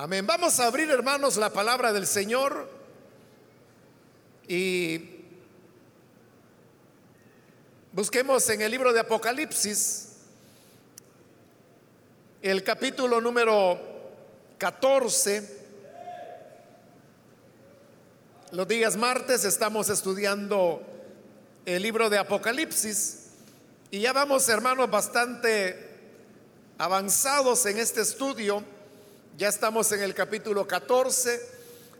Amén. Vamos a abrir, hermanos, la palabra del Señor y busquemos en el libro de Apocalipsis el capítulo número 14. Los días martes estamos estudiando el libro de Apocalipsis y ya vamos, hermanos, bastante avanzados en este estudio ya estamos en el capítulo 14,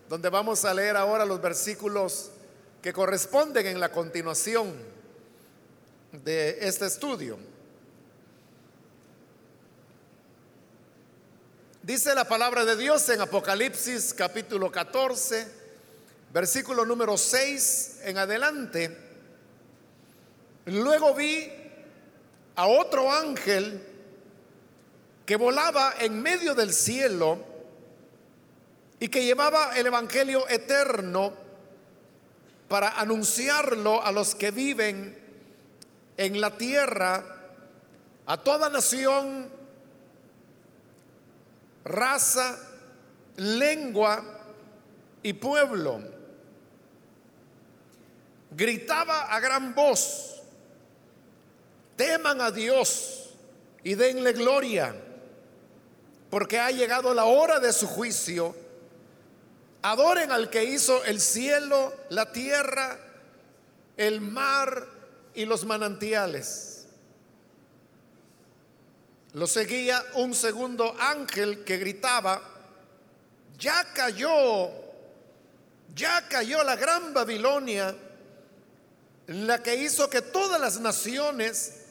donde vamos a leer ahora los versículos que corresponden en la continuación de este estudio. Dice la palabra de Dios en Apocalipsis capítulo 14, versículo número 6 en adelante. Luego vi a otro ángel que volaba en medio del cielo y que llevaba el Evangelio eterno para anunciarlo a los que viven en la tierra, a toda nación, raza, lengua y pueblo. Gritaba a gran voz, teman a Dios y denle gloria porque ha llegado la hora de su juicio. Adoren al que hizo el cielo, la tierra, el mar y los manantiales. Lo seguía un segundo ángel que gritaba, ya cayó, ya cayó la gran Babilonia, la que hizo que todas las naciones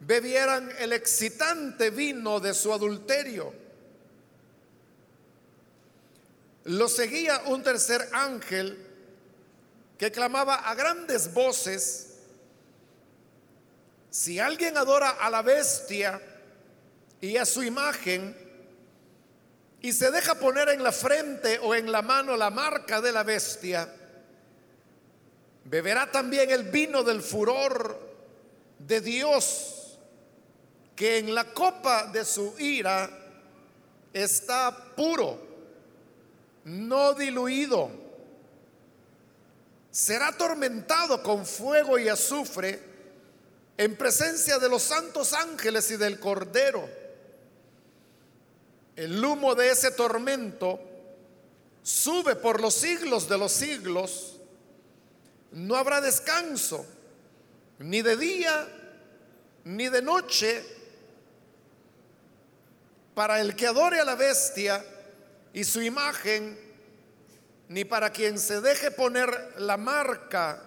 bebieran el excitante vino de su adulterio. Lo seguía un tercer ángel que clamaba a grandes voces, si alguien adora a la bestia y a su imagen y se deja poner en la frente o en la mano la marca de la bestia, beberá también el vino del furor de Dios que en la copa de su ira está puro, no diluido. Será atormentado con fuego y azufre en presencia de los santos ángeles y del Cordero. El humo de ese tormento sube por los siglos de los siglos. No habrá descanso, ni de día, ni de noche para el que adore a la bestia y su imagen, ni para quien se deje poner la marca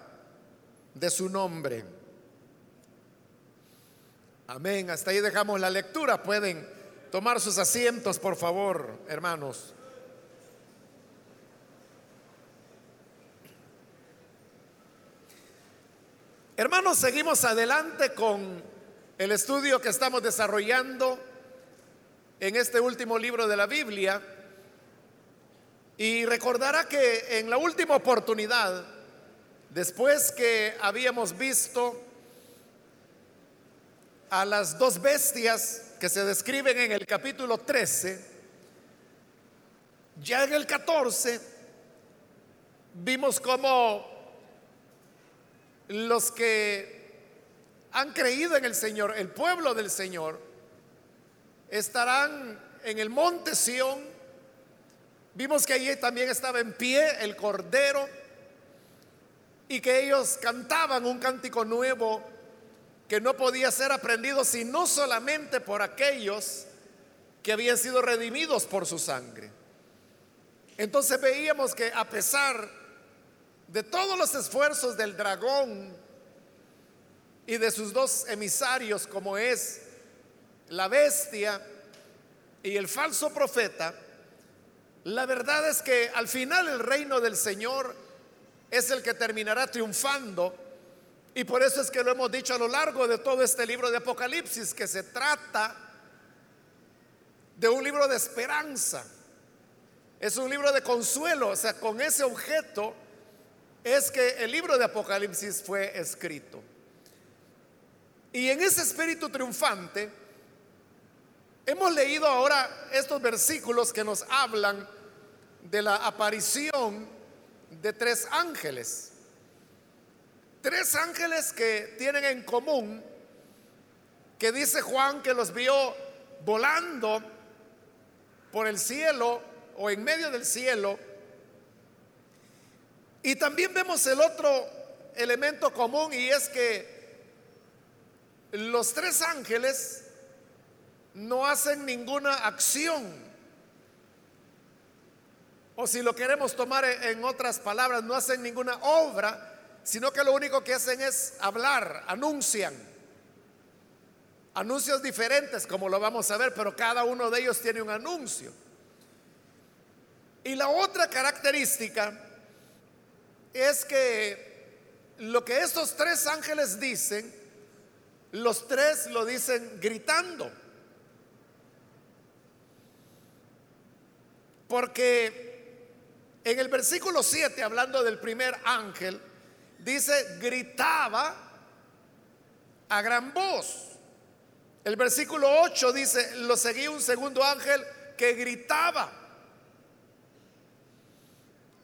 de su nombre. Amén. Hasta ahí dejamos la lectura. Pueden tomar sus asientos, por favor, hermanos. Hermanos, seguimos adelante con el estudio que estamos desarrollando en este último libro de la Biblia. Y recordará que en la última oportunidad, después que habíamos visto a las dos bestias que se describen en el capítulo 13, ya en el 14 vimos como los que han creído en el Señor, el pueblo del Señor, estarán en el monte Sión. Vimos que allí también estaba en pie el Cordero y que ellos cantaban un cántico nuevo que no podía ser aprendido sino solamente por aquellos que habían sido redimidos por su sangre. Entonces veíamos que a pesar de todos los esfuerzos del dragón y de sus dos emisarios como es la bestia y el falso profeta, la verdad es que al final el reino del Señor es el que terminará triunfando. Y por eso es que lo hemos dicho a lo largo de todo este libro de Apocalipsis, que se trata de un libro de esperanza. Es un libro de consuelo, o sea, con ese objeto es que el libro de Apocalipsis fue escrito. Y en ese espíritu triunfante, Hemos leído ahora estos versículos que nos hablan de la aparición de tres ángeles. Tres ángeles que tienen en común que dice Juan que los vio volando por el cielo o en medio del cielo. Y también vemos el otro elemento común y es que los tres ángeles no hacen ninguna acción. O si lo queremos tomar en otras palabras, no hacen ninguna obra, sino que lo único que hacen es hablar, anuncian. Anuncios diferentes, como lo vamos a ver, pero cada uno de ellos tiene un anuncio. Y la otra característica es que lo que estos tres ángeles dicen, los tres lo dicen gritando. Porque en el versículo 7, hablando del primer ángel, dice, gritaba a gran voz. El versículo 8 dice, lo seguía un segundo ángel que gritaba.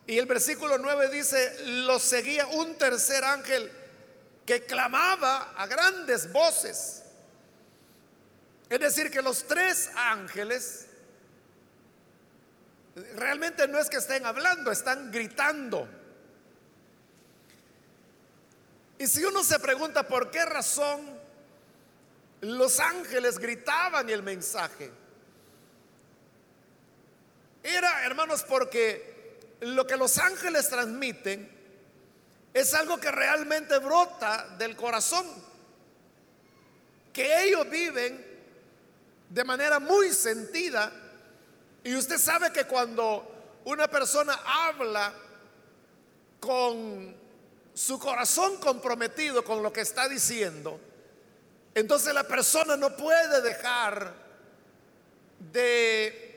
Y el versículo 9 dice, lo seguía un tercer ángel que clamaba a grandes voces. Es decir, que los tres ángeles Realmente no es que estén hablando, están gritando. Y si uno se pregunta por qué razón los ángeles gritaban el mensaje, era, hermanos, porque lo que los ángeles transmiten es algo que realmente brota del corazón, que ellos viven de manera muy sentida y usted sabe que cuando una persona habla con su corazón comprometido con lo que está diciendo, entonces la persona no puede dejar de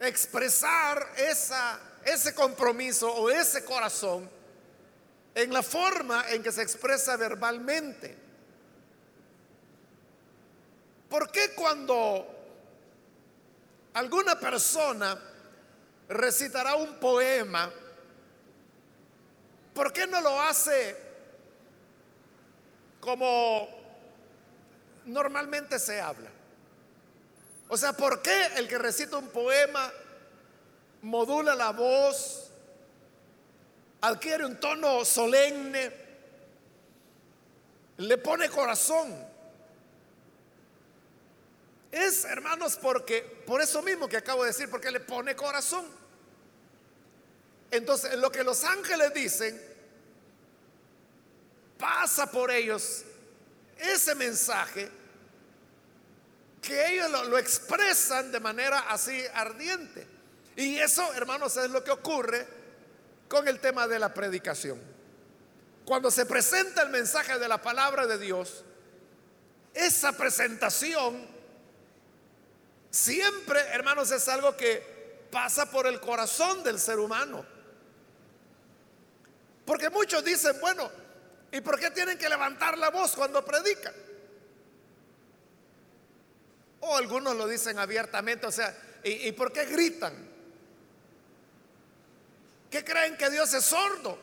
expresar esa, ese compromiso o ese corazón en la forma en que se expresa verbalmente. ¿Por qué cuando alguna persona recitará un poema, ¿por qué no lo hace como normalmente se habla? O sea, ¿por qué el que recita un poema modula la voz, adquiere un tono solemne, le pone corazón? Es, hermanos, porque, por eso mismo que acabo de decir, porque le pone corazón. Entonces, lo que los ángeles dicen, pasa por ellos ese mensaje que ellos lo, expresan de manera así ardiente. Y eso, hermanos, es lo que ocurre con el tema de la predicación. Cuando se presenta el mensaje de la palabra de Dios, esa presentación Siempre, hermanos, es algo que pasa por el corazón del ser humano. Porque muchos dicen, bueno, ¿y por qué tienen que levantar la voz cuando predican? O algunos lo dicen abiertamente, o sea, ¿y, por qué gritan? ¿Qué creen que Dios es sordo?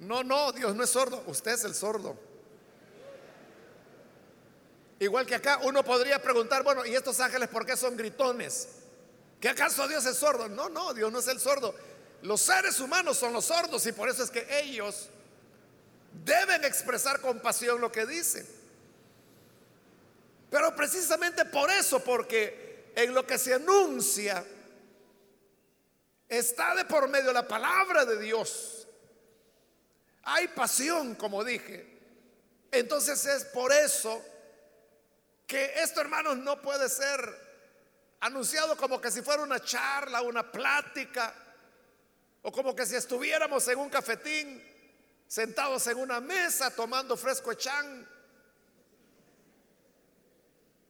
No, no, Dios no es sordo, usted es el sordo. Igual que acá uno podría preguntar, bueno, ¿y estos ángeles por qué son gritones? ¿Que acaso Dios es sordo? No, no, Dios no es el sordo. Los seres humanos son los sordos y por eso es que ellos deben expresar con pasión lo que dicen. Pero precisamente por eso, porque en lo que se anuncia está de por medio la palabra de Dios. Hay pasión, como dije. Entonces es por eso que esto, hermanos, no puede ser anunciado como que si fuera una charla, una plática, o como que si estuviéramos en un cafetín, sentados en una mesa tomando fresco echán.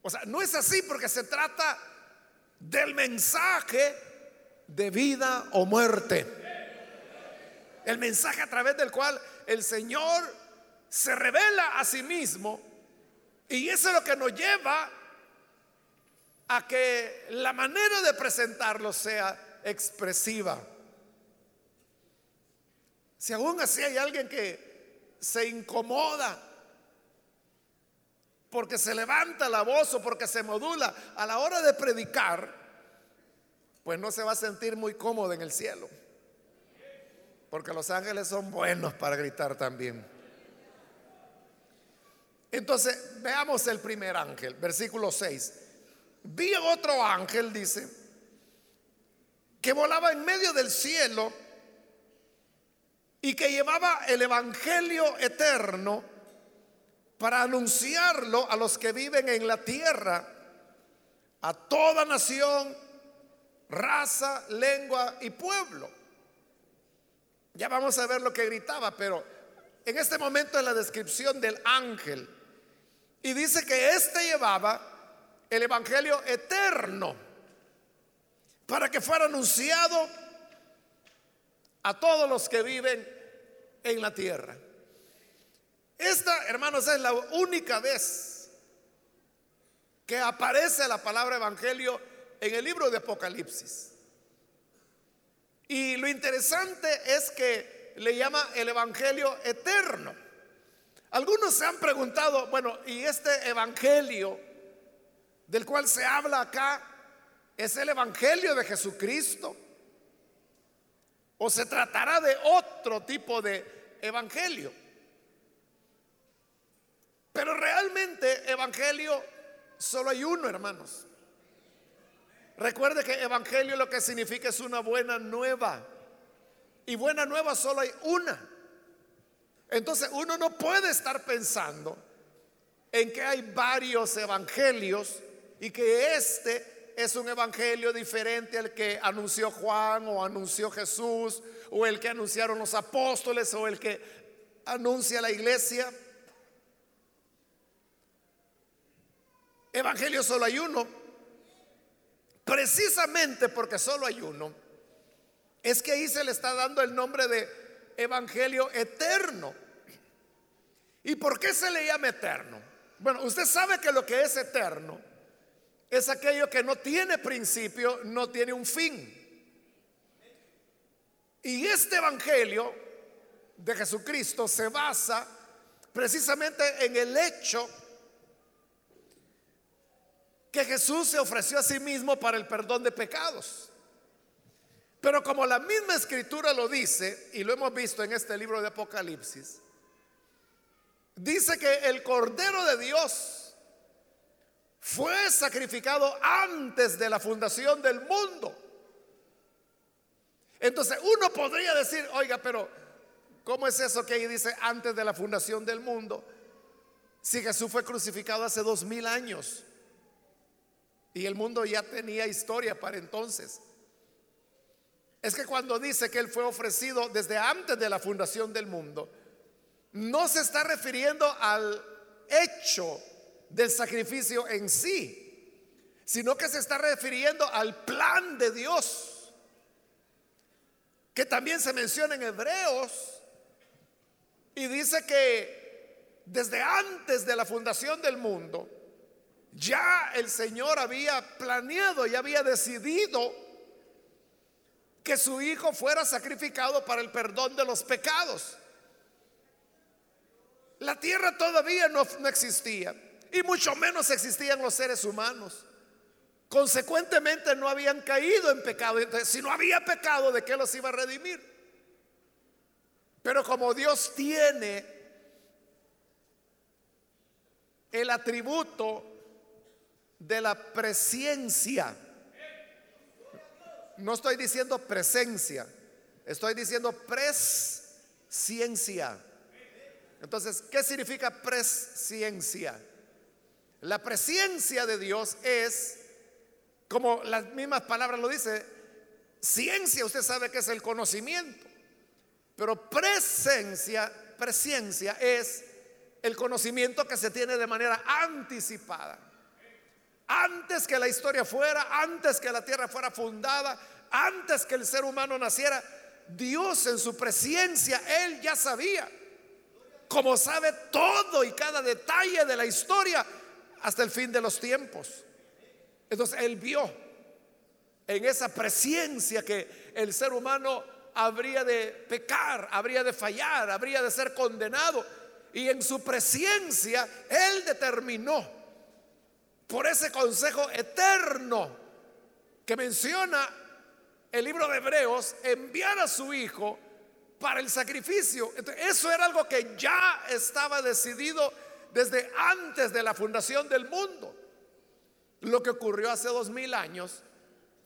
O sea, no es así porque se trata del mensaje de vida o muerte. El mensaje a través del cual el Señor se revela a sí mismo y eso es lo que nos lleva a que la manera de presentarlo sea expresiva. Si aún así hay alguien que se incomoda porque se levanta la voz o porque se modula a la hora de predicar, pues no se va a sentir muy cómodo en el cielo. Porque los ángeles son buenos para gritar también. Entonces, veamos el primer ángel, versículo 6. Vi otro ángel, dice, que volaba en medio del cielo y que llevaba el Evangelio eterno para anunciarlo a los que viven en la tierra, a toda nación, raza, lengua y pueblo. Ya vamos a ver lo que gritaba, pero en este momento es la descripción del ángel. Y dice que éste llevaba el Evangelio eterno para que fuera anunciado a todos los que viven en la tierra. Esta, hermanos, es la única vez que aparece la palabra evangelio en el libro de Apocalipsis. Y lo interesante es que le llama el evangelio eterno. Algunos se han preguntado, bueno, ¿y este evangelio del cual se habla acá es el evangelio de Jesucristo? ¿O se tratará de otro tipo de evangelio? Pero realmente evangelio solo hay uno, hermanos. Recuerde que evangelio lo que significa es una buena nueva. Y buena nueva solo hay una. Entonces uno no puede estar pensando en que hay varios evangelios y que este es un evangelio diferente al que anunció Juan o anunció Jesús o el que anunciaron los apóstoles o el que anuncia la iglesia. Evangelio solo hay uno. Precisamente porque solo hay uno. Es que ahí se le está dando el nombre de Evangelio eterno. ¿Y por qué se le llama eterno? Bueno, usted sabe que lo que es eterno es aquello que no tiene principio, no tiene un fin. Y este Evangelio de Jesucristo se basa precisamente en el hecho que Jesús se ofreció a sí mismo para el perdón de pecados. Pero como la misma escritura lo dice, y lo hemos visto en este libro de Apocalipsis, dice que el Cordero de Dios fue sacrificado antes de la fundación del mundo. Entonces uno podría decir, oiga, pero ¿cómo es eso que ahí dice antes de la fundación del mundo? Si Jesús fue crucificado hace dos mil años. Y el mundo ya tenía historia para entonces. Es que cuando dice que Él fue ofrecido desde antes de la fundación del mundo, no se está refiriendo al hecho del sacrificio en sí, sino que se está refiriendo al plan de Dios, que también se menciona en Hebreos, y dice que desde antes de la fundación del mundo, ya el Señor había planeado y había decidido que su Hijo fuera sacrificado para el perdón de los pecados. La tierra todavía no, existía y mucho menos existían los seres humanos. Consecuentemente no habían caído en pecado. Entonces, si no había pecado, ¿de qué los iba a redimir? Pero como Dios tiene el atributo de la presencia. No estoy diciendo presencia, estoy diciendo presciencia. Entonces, ¿qué significa presciencia? La presencia de Dios es, como las mismas palabras lo dice, ciencia, usted sabe que es el conocimiento, pero presencia, presencia es el conocimiento que se tiene de manera anticipada. Antes que la historia fuera, antes que la tierra fuera fundada, antes que el ser humano naciera, Dios en su presencia, Él ya sabía, como sabe todo y cada detalle de la historia hasta el fin de los tiempos. Entonces él vio en esa presencia que el ser humano habría de pecar, habría de fallar, habría de ser condenado. Y en su presencia él determinó por ese consejo eterno que menciona el libro de Hebreos, enviar a su hijo para el sacrificio. eso era algo que ya estaba decidido desde antes de la fundación del mundo. Lo que ocurrió hace dos mil años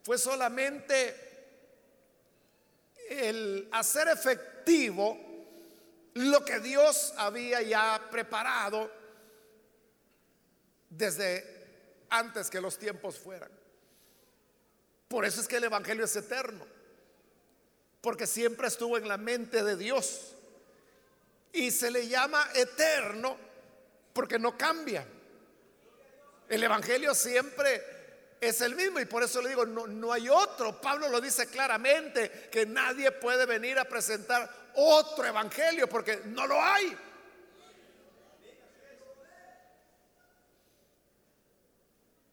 fue solamente el hacer efectivo lo que Dios había ya preparado desde antes que los tiempos fueran. Por eso es que el Evangelio es eterno, porque siempre estuvo en la mente de Dios. Y se le llama eterno porque no cambia. El Evangelio siempre es el mismo y por eso le digo, no, no hay otro. Pablo lo dice claramente, que nadie puede venir a presentar otro Evangelio porque no lo hay.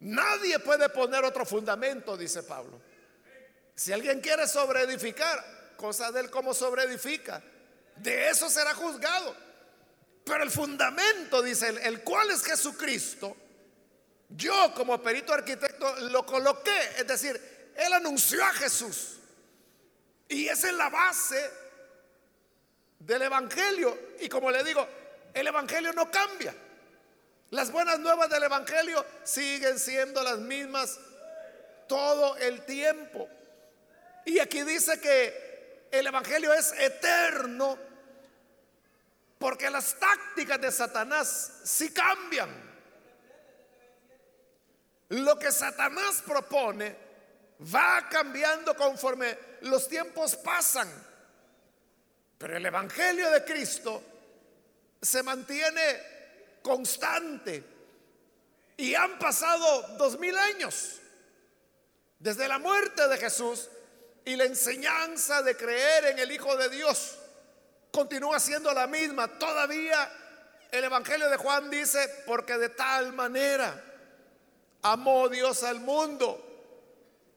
Nadie puede poner otro fundamento, dice Pablo. Si alguien quiere sobreedificar, cosa de él como sobreedifica, de eso será juzgado. Pero el fundamento, dice él, el cual es Jesucristo, yo como perito arquitecto lo coloqué, es decir, él anunció a Jesús. Y esa es la base del Evangelio. Y como le digo, el Evangelio no cambia. Las buenas nuevas del Evangelio siguen siendo las mismas todo el tiempo. Y aquí dice que el Evangelio es eterno porque las tácticas de Satanás sí cambian. Lo que Satanás propone va cambiando conforme los tiempos pasan. Pero el Evangelio de Cristo se mantiene constante. Y han pasado dos mil años desde la muerte de Jesús y la enseñanza de creer en el Hijo de Dios continúa siendo la misma. Todavía el Evangelio de Juan dice, porque de tal manera amó Dios al mundo,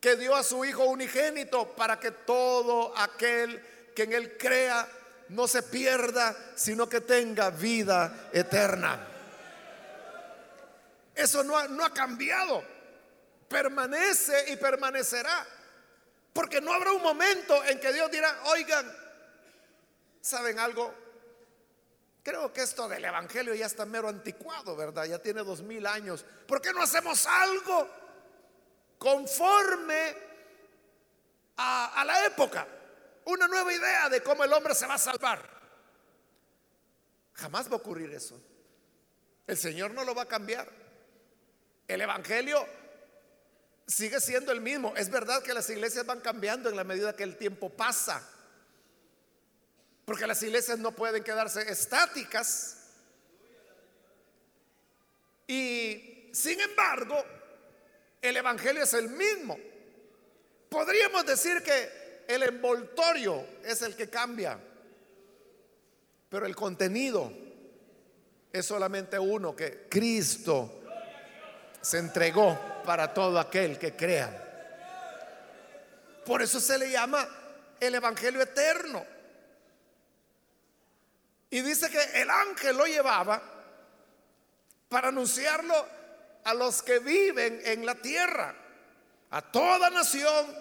que dio a su Hijo unigénito para que todo aquel que en Él crea no se pierda, sino que tenga vida eterna. Eso no ha, no ha cambiado, permanece y permanecerá. Porque no habrá un momento en que Dios dirá, oigan, ¿saben algo? Creo que esto del Evangelio ya está mero anticuado, ¿verdad? Ya tiene dos mil años. ¿Por qué no hacemos algo conforme a, a la época? Una nueva idea de cómo el hombre se va a salvar. Jamás va a ocurrir eso. El Señor no lo va a cambiar. El Evangelio sigue siendo el mismo. Es verdad que las iglesias van cambiando en la medida que el tiempo pasa. Porque las iglesias no pueden quedarse estáticas. Y sin embargo, el Evangelio es el mismo. Podríamos decir que el envoltorio es el que cambia, pero el contenido es solamente uno, que Cristo se entregó para todo aquel que crea. Por eso se le llama el Evangelio eterno. Y dice que el ángel lo llevaba para anunciarlo a los que viven en la tierra, a toda nación,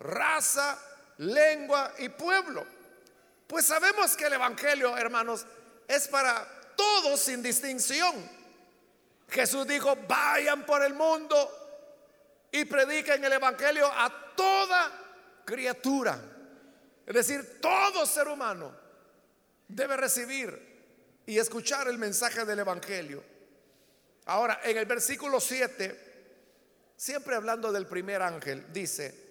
raza, lengua y pueblo. Pues sabemos que el Evangelio, hermanos, es para todos sin distinción. Jesús dijo, vayan por el mundo y prediquen el Evangelio a toda criatura. Es decir, todo ser humano debe recibir y escuchar el mensaje del Evangelio. Ahora, en el versículo 7, siempre hablando del primer ángel, dice,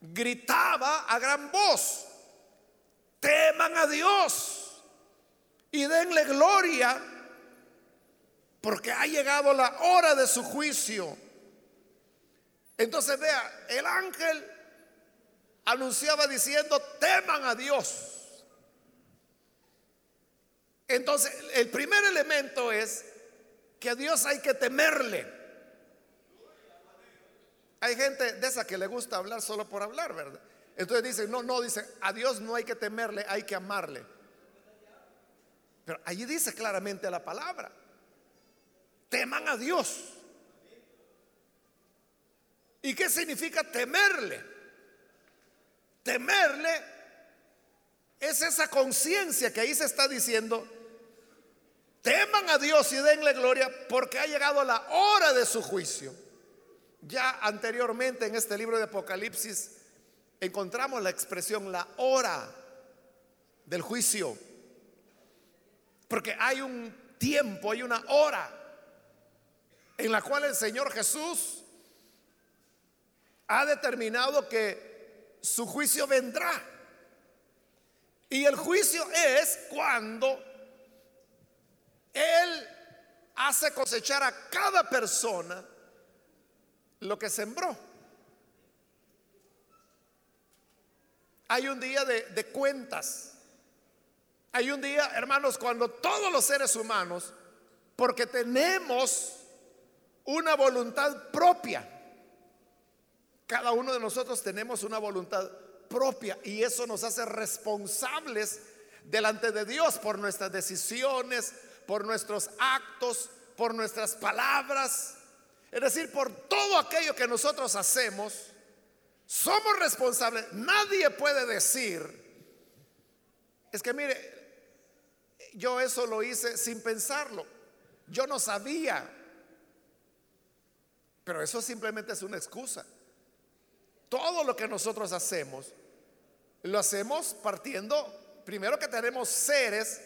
gritaba a gran voz, teman a Dios y denle gloria, porque ha llegado la hora de su juicio. Entonces vea, el ángel anunciaba diciendo, teman a Dios. Entonces, el primer elemento es que a Dios hay que temerle. Hay gente de esa que le gusta hablar solo por hablar, ¿verdad? Entonces dice, no, no, dice, a Dios no hay que temerle, hay que amarle. Pero allí dice claramente la palabra, teman a Dios. ¿Y qué significa temerle? Temerle es esa conciencia que ahí se está diciendo, teman a Dios y denle gloria porque ha llegado la hora de su juicio. Ya anteriormente en este libro de Apocalipsis encontramos la expresión la hora del juicio. Porque hay un tiempo, hay una hora en la cual el Señor Jesús ha determinado que su juicio vendrá. Y el juicio es cuando Él hace cosechar a cada persona lo que sembró. Hay un día de, cuentas. Hay un día, hermanos, cuando todos los seres humanos, porque tenemos una voluntad propia, cada uno de nosotros tenemos una voluntad propia y eso nos hace responsables delante de Dios por nuestras decisiones, por nuestros actos, por nuestras palabras. Es decir, por todo aquello que nosotros hacemos, somos responsables. Nadie puede decir, es que mire, yo eso lo hice sin pensarlo. Yo no sabía. Pero eso simplemente es una excusa. Todo lo que nosotros hacemos, lo hacemos partiendo, primero que tenemos seres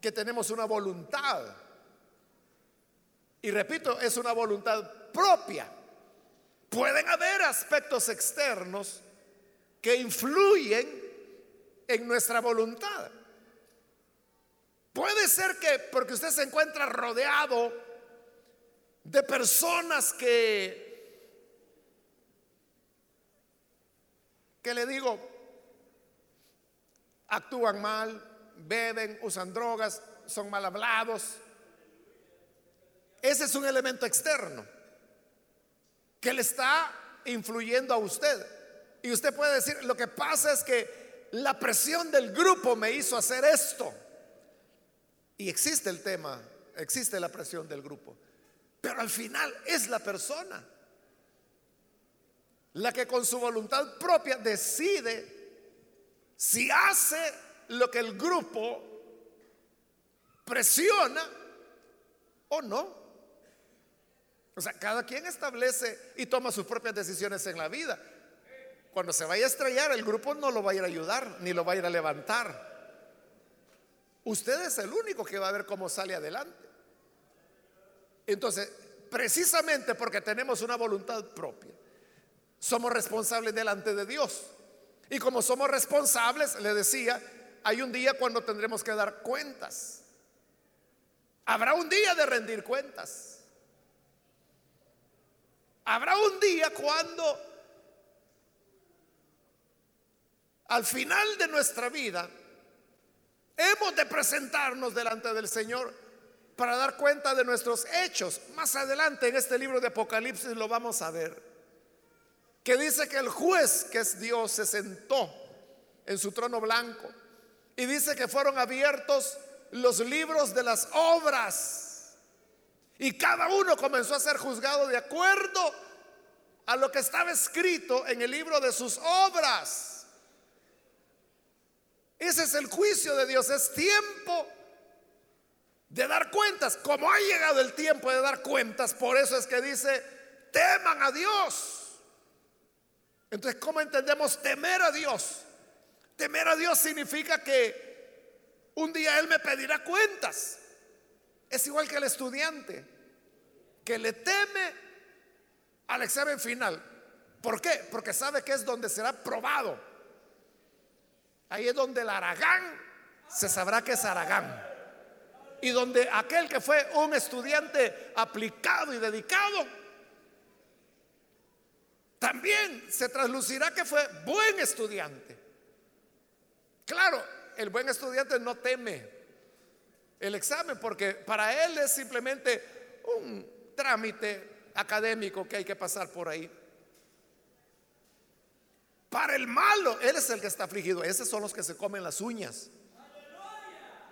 que tenemos una voluntad. Y repito, es una voluntad propia. Pueden haber aspectos externos que influyen en nuestra voluntad. Puede ser que porque usted se encuentra rodeado de personas que, que le digo, actúan mal, beben, usan drogas, son mal hablados, ese es un elemento externo que le está influyendo a usted. Y usted puede decir, lo que pasa es que la presión del grupo me hizo hacer esto. Y existe el tema, existe la presión del grupo. Pero al final es la persona la que con su voluntad propia decide si hace lo que el grupo presiona o no. O sea, cada quien establece y toma sus propias decisiones en la vida. Cuando se vaya a estrellar, el grupo no lo va a ir a ayudar, ni lo va a ir a levantar. Usted es el único que va a ver cómo sale adelante. Entonces, precisamente porque tenemos una voluntad propia, somos responsables delante de Dios. Y como somos responsables, le decía, hay un día cuando tendremos que dar cuentas. Habrá un día de rendir cuentas. Habrá un día cuando al final de nuestra vida hemos de presentarnos delante del Señor para dar cuenta de nuestros hechos. Más adelante en este libro de Apocalipsis lo vamos a ver. Que dice que el juez, que es Dios, se sentó en su trono blanco. Y dice que fueron abiertos los libros de las obras y cada uno comenzó a ser juzgado de acuerdo a lo que estaba escrito en el libro de sus obras. Ese es el juicio de Dios. Es tiempo de dar cuentas. Como ha llegado el tiempo de dar cuentas, por eso es que dice, teman a Dios. Entonces, ¿cómo entendemos temer a Dios? Temer a Dios significa que un día Él me pedirá cuentas. Es igual que el estudiante que le teme al examen final. ¿Por qué? Porque sabe que es donde será probado. Ahí es donde el Aragán se sabrá que es Aragán. Y donde aquel que fue un estudiante aplicado y dedicado, también se traslucirá que fue buen estudiante. Claro, el buen estudiante no teme el examen porque para él es simplemente un trámite académico que hay que pasar por ahí. Para el malo, Él es el que está afligido. Esos son los que se comen las uñas.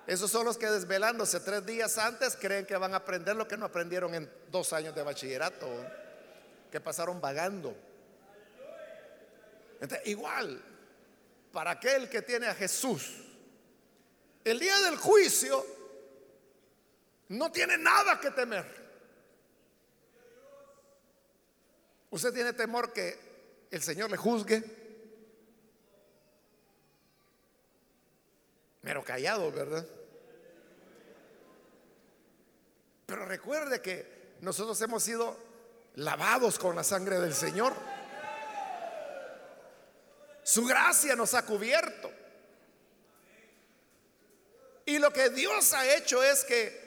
Esos son los que desvelándose tres días antes creen que van a aprender lo que no aprendieron en dos años de bachillerato, que pasaron vagando. igual, para aquel que tiene a Jesús, el día del juicio no tiene nada que temer. ¿Usted tiene temor que el Señor le juzgue? Pero callado, ¿verdad? Pero recuerde que nosotros hemos sido lavados con la sangre del Señor. Su gracia nos ha cubierto. Y lo que Dios ha hecho es que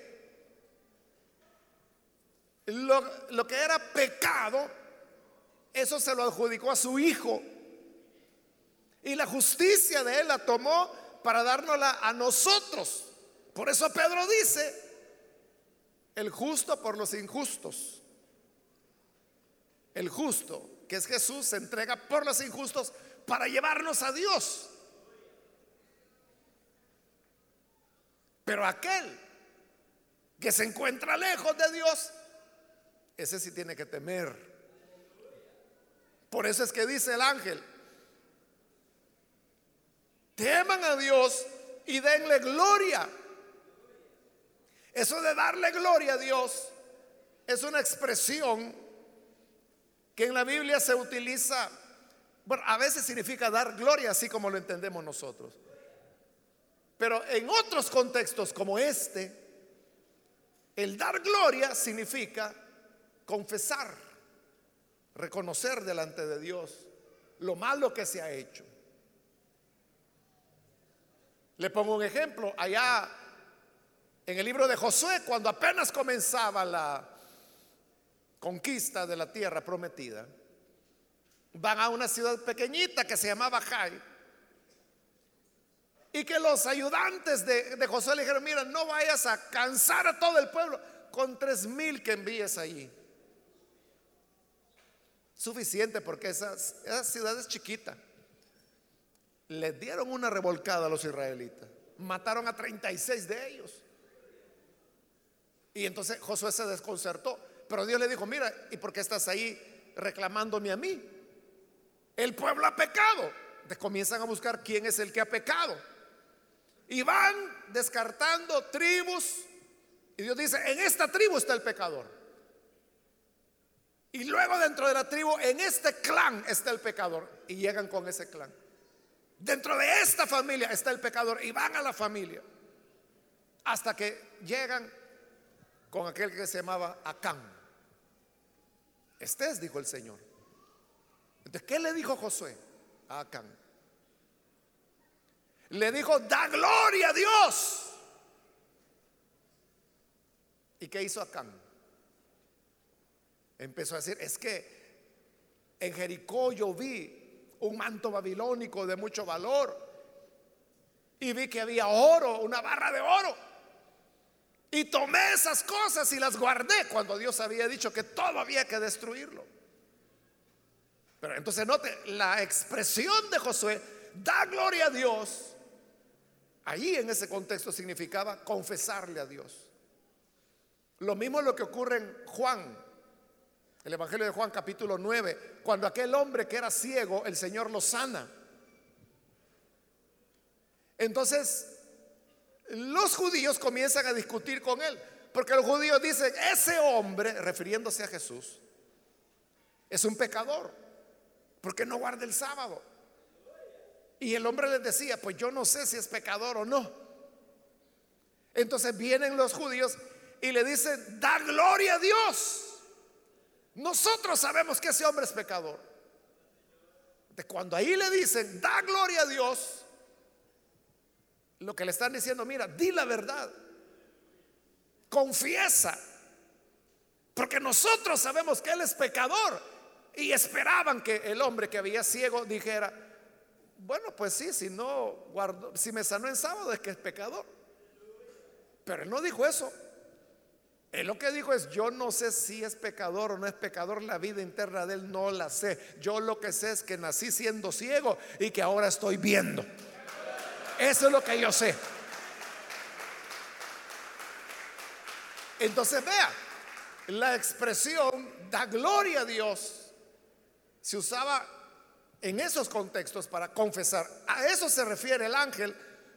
lo, lo, que era pecado, eso se lo adjudicó a su Hijo. Y la justicia de Él la tomó para dárnosla a nosotros. Por eso Pedro dice, el justo por los injustos. El justo, que es Jesús, se entrega por los injustos para llevarnos a Dios. Pero aquel que se encuentra lejos de Dios, ese sí tiene que temer. Por eso es que dice el ángel, teman a Dios y denle gloria. Eso de darle gloria a Dios es una expresión que en la Biblia se utiliza, bueno, a veces significa dar gloria, así como lo entendemos nosotros. Pero en otros contextos como este, el dar gloria significa confesar, reconocer delante de Dios lo malo que se ha hecho. Le pongo un ejemplo. Allá en el libro de Josué, cuando apenas comenzaba la conquista de la tierra prometida, van a una ciudad pequeñita que se llamaba Jai. Y que los ayudantes de, Josué le dijeron, mira, no vayas a cansar a todo el pueblo con tres mil que envíes allí. Suficiente porque esa ciudad es chiquita les dieron una revolcada a los israelitas. Mataron a 36 de ellos. Y entonces Josué se desconcertó. Pero Dios le dijo, mira, ¿y por qué estás ahí reclamándome a mí? El pueblo ha pecado. Comienzan a buscar quién es el que ha pecado. Y van descartando tribus. Y Dios dice, en esta tribu está el pecador. Y luego dentro de la tribu, en este clan está el pecador. Y llegan con ese clan. Dentro de esta familia está el pecador y van a la familia hasta que llegan con aquel que se llamaba Acán. Este es, dijo el Señor. Entonces, ¿qué le dijo Josué a Acán? Le dijo, da gloria a Dios. ¿Y qué hizo Acán? Empezó a decir, es que en Jericó yo vi un manto babilónico de mucho valor. Y vi que había oro, una barra de oro. Y tomé esas cosas y las guardé cuando Dios había dicho que todo había que destruirlo. Pero entonces note, la expresión de Josué, da gloria a Dios, ahí en ese contexto significaba confesarle a Dios. Lo mismo lo que ocurre en Juan el Evangelio de Juan capítulo 9, cuando aquel hombre que era ciego, el Señor lo sana. Entonces, los judíos comienzan a discutir con él, porque los judíos dicen, ese hombre, refiriéndose a Jesús, es un pecador, porque no guarda el sábado. Y el hombre les decía, pues yo no sé si es pecador o no. Entonces vienen los judíos y le dicen, da gloria a Dios. Nosotros sabemos que ese hombre es pecador. De cuando ahí le dicen, da gloria a Dios, lo que le están diciendo, mira, di la verdad. Confiesa. Porque nosotros sabemos que Él es pecador. Y esperaban que el hombre que había ciego dijera, bueno, pues sí, si no guardo, si me sanó en sábado es que es pecador. Pero él no dijo eso. Él lo que dijo es, yo no sé si es pecador o no es pecador, la vida interna de él no la sé. Yo lo que sé es que nací siendo ciego y que ahora estoy viendo. Eso es lo que yo sé. Entonces vea, la expresión da gloria a Dios se usaba en esos contextos para confesar. A eso se refiere el ángel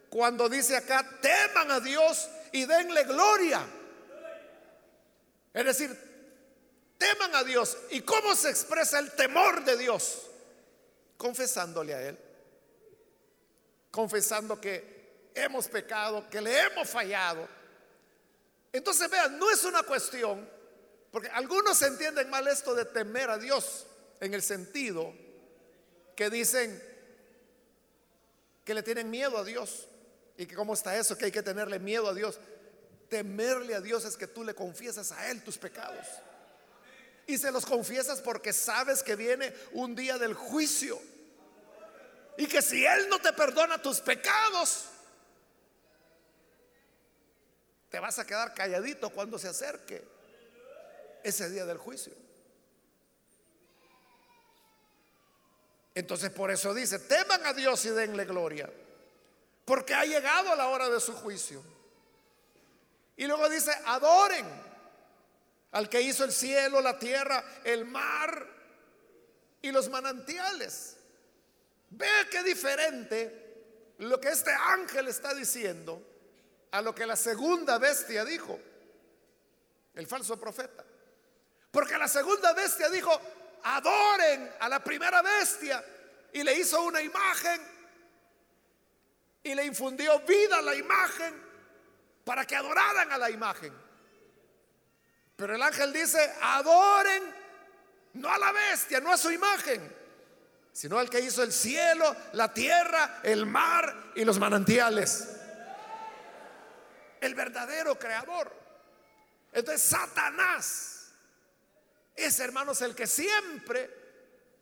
cuando dice acá, teman a Dios y denle gloria. Es decir, teman a Dios. ¿Y cómo se expresa el temor de Dios? Confesándole a Él. Confesando que hemos pecado, que le hemos fallado. Entonces vean, no es una cuestión, porque algunos entienden mal esto de temer a Dios en el sentido que dicen que le tienen miedo a Dios. ¿Y que cómo está eso? Que hay que tenerle miedo a Dios. Temerle a Dios es que tú le confiesas a Él tus pecados. Y se los confiesas porque sabes que viene un día del juicio. Y que si Él no te perdona tus pecados, te vas a quedar calladito cuando se acerque ese día del juicio. Entonces por eso dice, teman a Dios y denle gloria, porque ha llegado la hora de su juicio. Y luego dice, adoren al que hizo el cielo, la tierra, el mar y los manantiales. Vea qué diferente lo que este ángel está diciendo a lo que la segunda bestia dijo, el falso profeta. Porque la segunda bestia dijo, adoren a la primera bestia y le hizo una imagen y le infundió vida a la imagen para que adoraran a la imagen. Pero el ángel dice, adoren no a la bestia, no a su imagen, sino al que hizo el cielo, la tierra, el mar y los manantiales. El verdadero creador. Entonces Satanás es, hermanos, el que siempre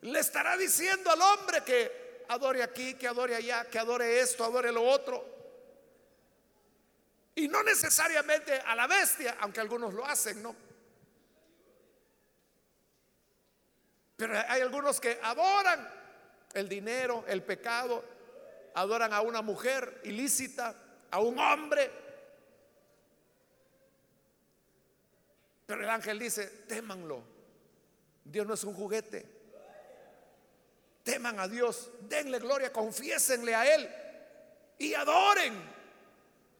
le estará diciendo al hombre que adore aquí, que adore allá, que adore esto, adore lo otro. Y no necesariamente a la bestia, aunque algunos lo hacen, ¿no? Pero hay algunos que adoran el dinero, el pecado, adoran a una mujer ilícita, a un hombre. Pero el ángel dice, témanlo. Dios no es un juguete. Teman a Dios, denle gloria, confiésenle a Él y adoren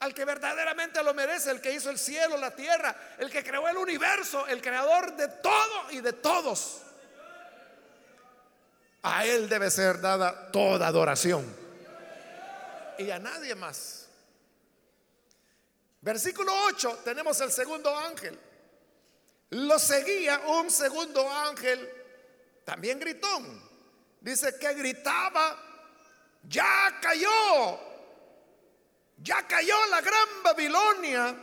al que verdaderamente lo merece, el que hizo el cielo, la tierra, el que creó el universo, el creador de todo y de todos. A Él debe ser dada toda adoración. Y a nadie más. Versículo 8, tenemos el segundo ángel. Lo seguía un segundo ángel, también gritón. Dice que gritaba, ya cayó ya cayó la gran Babilonia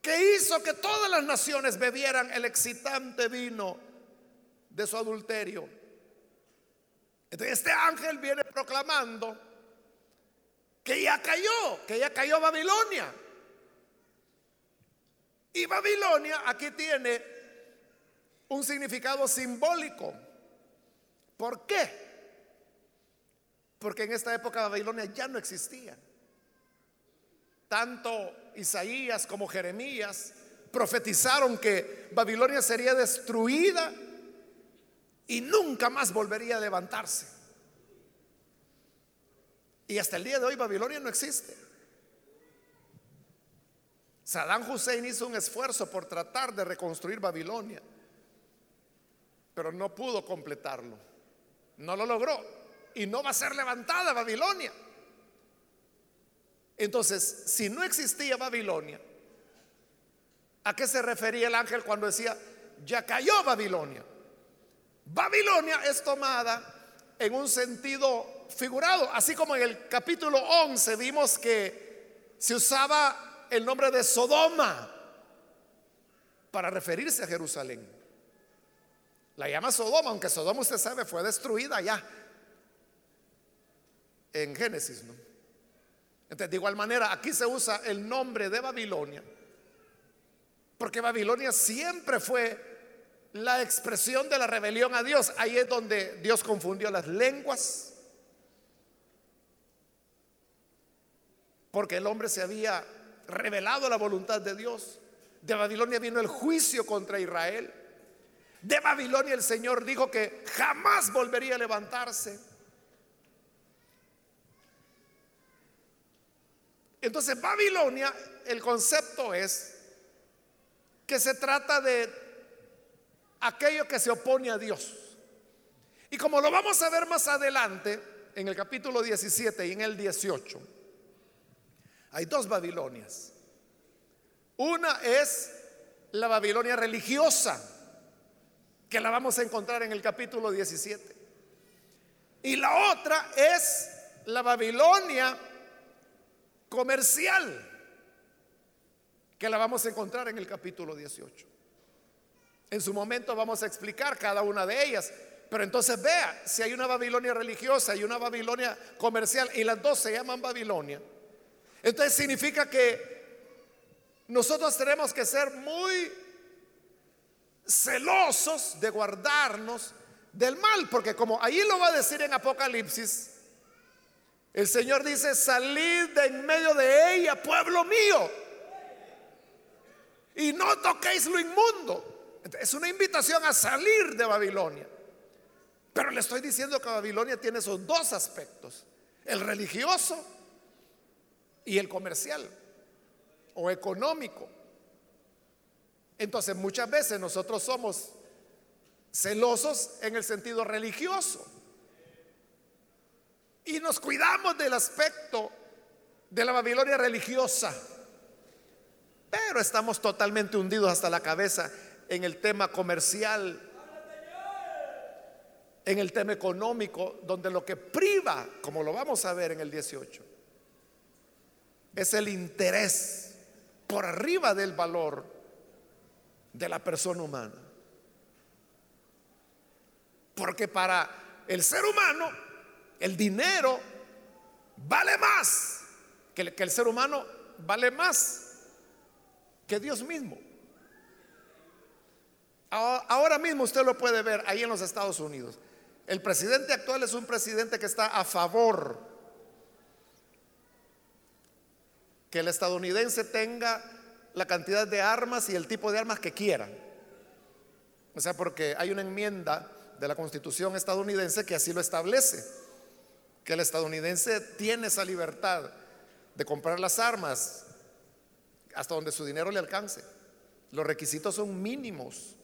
que hizo que todas las naciones bebieran el excitante vino de su adulterio. Entonces este ángel viene proclamando que ya cayó, que ya cayó Babilonia. Y Babilonia aquí tiene un significado simbólico. ¿Por qué? Porque en esta época Babilonia ya no existía. Tanto Isaías como Jeremías profetizaron que Babilonia sería destruida y nunca más volvería a levantarse. Y hasta el día de hoy Babilonia no existe. Saddam Hussein hizo un esfuerzo por tratar de reconstruir Babilonia, pero no pudo completarlo. No lo logró. Y no va a ser levantada Babilonia. Entonces, si no existía Babilonia, ¿a qué se refería el ángel cuando decía, ya cayó Babilonia? Babilonia es tomada en un sentido figurado, así como en el capítulo 11 vimos que se usaba el nombre de Sodoma para referirse a Jerusalén. La llama Sodoma, aunque Sodoma usted sabe fue destruida ya en Génesis, ¿no? Entonces, de igual manera, aquí se usa el nombre de Babilonia Porque Babilonia siempre fue la expresión de la rebelión a Dios. Ahí es donde Dios confundió las lenguas. Porque el hombre se había revelado a la voluntad de Dios. De Babilonia vino el juicio contra Israel. De Babilonia el Señor dijo que jamás volvería a levantarse. Entonces Babilonia, el concepto es que se trata de aquello que se opone a Dios. Y como lo vamos a ver más adelante, en el capítulo 17 y en el 18, hay dos Babilonias. Una es la Babilonia religiosa, que la vamos a encontrar en el capítulo 17. Y la otra es la Babilonia comercial, que la vamos a encontrar en el capítulo 18. En su momento vamos a explicar cada una de ellas. Pero entonces vea, si hay una Babilonia religiosa y una Babilonia comercial y las dos se llaman Babilonia, entonces significa que nosotros tenemos que ser muy celosos de guardarnos del mal, porque como ahí lo va a decir en Apocalipsis, el Señor dice, salid de en medio de ella, pueblo mío, y no toquéis lo inmundo. Es una invitación a salir de Babilonia. Pero le estoy diciendo que Babilonia tiene esos dos aspectos, el religioso y el comercial o económico. Entonces muchas veces nosotros somos celosos en el sentido religioso y nos cuidamos del aspecto de la Babilonia religiosa, pero estamos totalmente hundidos hasta la cabeza en el tema comercial, en el tema económico, donde lo que priva, como lo vamos a ver en el 18, es el interés por arriba del valor de la persona humana. Porque para el ser humano el dinero vale más, que, el ser humano vale más que Dios mismo. Ahora mismo usted lo puede ver ahí en los Estados Unidos. El presidente actual es un presidente que está a favor que el estadounidense tenga la cantidad de armas y el tipo de armas que quiera. O sea, porque hay una enmienda de la constitución estadounidense que así lo establece, que el estadounidense tiene esa libertad de comprar las armas hasta donde su dinero le alcance. Los requisitos son mínimos.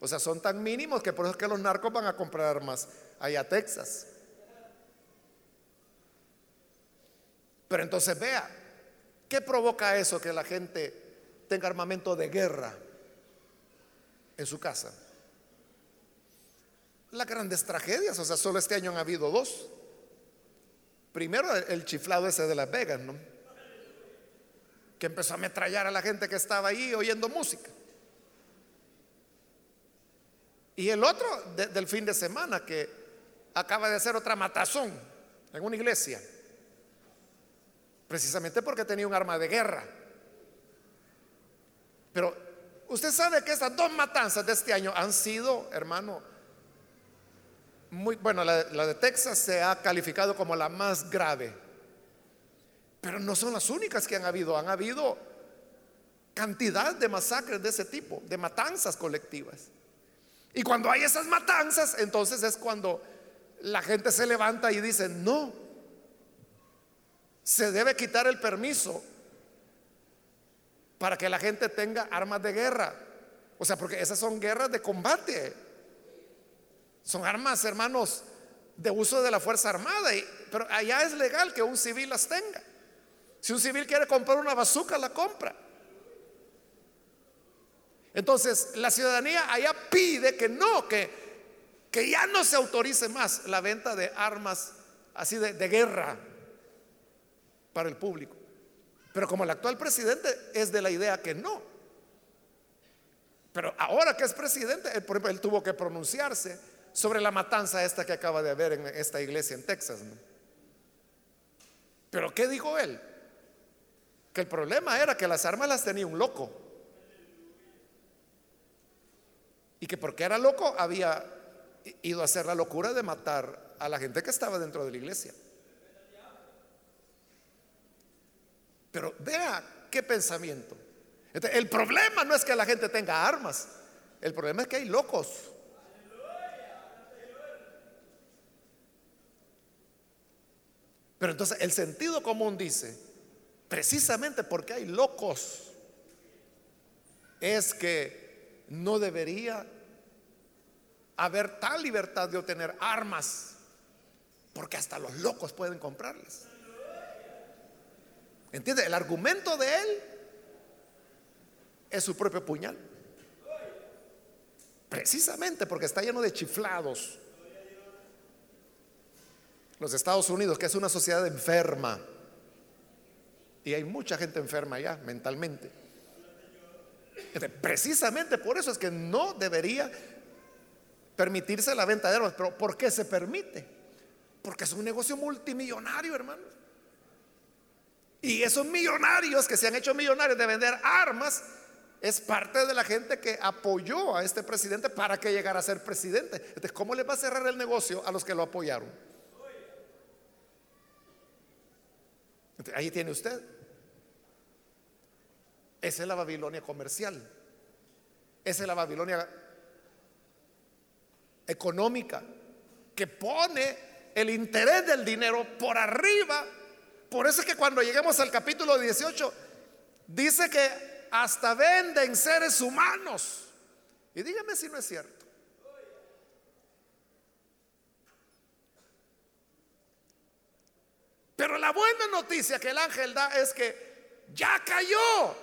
O sea, son tan mínimos que por eso es que los narcos van a comprar armas allá a Texas. Pero entonces vea, ¿qué provoca eso que la gente tenga armamento de guerra en su casa? Las grandes tragedias, o sea, solo este año han habido dos. Primero el chiflado ese de Las Vegas, ¿no? Que empezó a ametrallar a la gente que estaba ahí oyendo música. Y el otro del fin de semana que acaba de hacer otra matazón en una iglesia, precisamente porque tenía un arma de guerra. Pero usted sabe que estas dos matanzas de este año han sido, hermano, muy bueno, la, la de Texas se ha calificado como la más grave, pero no son las únicas que han habido, han habido cantidad de masacres de ese tipo, de matanzas colectivas. Y cuando hay esas matanzas, entonces es cuando la gente se levanta y dice, no, se debe quitar el permiso para que la gente tenga armas de guerra. O sea, porque esas son guerras de combate. Son armas, hermanos, de uso de la Fuerza Armada. pero allá es legal que un civil las tenga. Si un civil quiere comprar una bazooka, la compra. Entonces, la ciudadanía allá pide que no, que, que ya no se autorice más la venta de armas así de, de guerra para el público. Pero como el actual presidente es de la idea que no. Pero ahora que es presidente, él, por ejemplo, él tuvo que pronunciarse sobre la matanza esta que acaba de haber en esta iglesia en Texas. Pero ¿qué dijo él? Que el problema era que las armas las tenía un loco. Y que porque era loco había ido a hacer la locura de matar a la gente que estaba dentro de la iglesia. Pero vea qué pensamiento. el problema no es que la gente tenga armas, el problema es que hay locos. Pero entonces el sentido común dice, precisamente porque hay locos, es que no debería haber tal libertad de obtener armas, porque hasta los locos pueden comprarlas. ¿Entiende? El argumento de él es su propio puñal. Precisamente porque está lleno de chiflados. Los Estados Unidos, que es una sociedad enferma, y hay mucha gente enferma ya mentalmente. Precisamente por eso es que no debería permitirse la venta de armas. Pero ¿por qué se permite? Porque es un negocio multimillonario, hermanos. Y esos millonarios que se han hecho millonarios de vender armas es parte de la gente que apoyó a este presidente para que llegara a ser presidente. Entonces, ¿cómo le va a cerrar el negocio a los que lo apoyaron? Ahí tiene usted. Esa es la Babilonia comercial. Esa es la Babilonia económica que pone el interés del dinero por arriba por eso es que cuando lleguemos al capítulo 18, dice que hasta venden seres humanos. Y dígame si no es cierto. Pero la buena noticia que el ángel da es que ya cayó.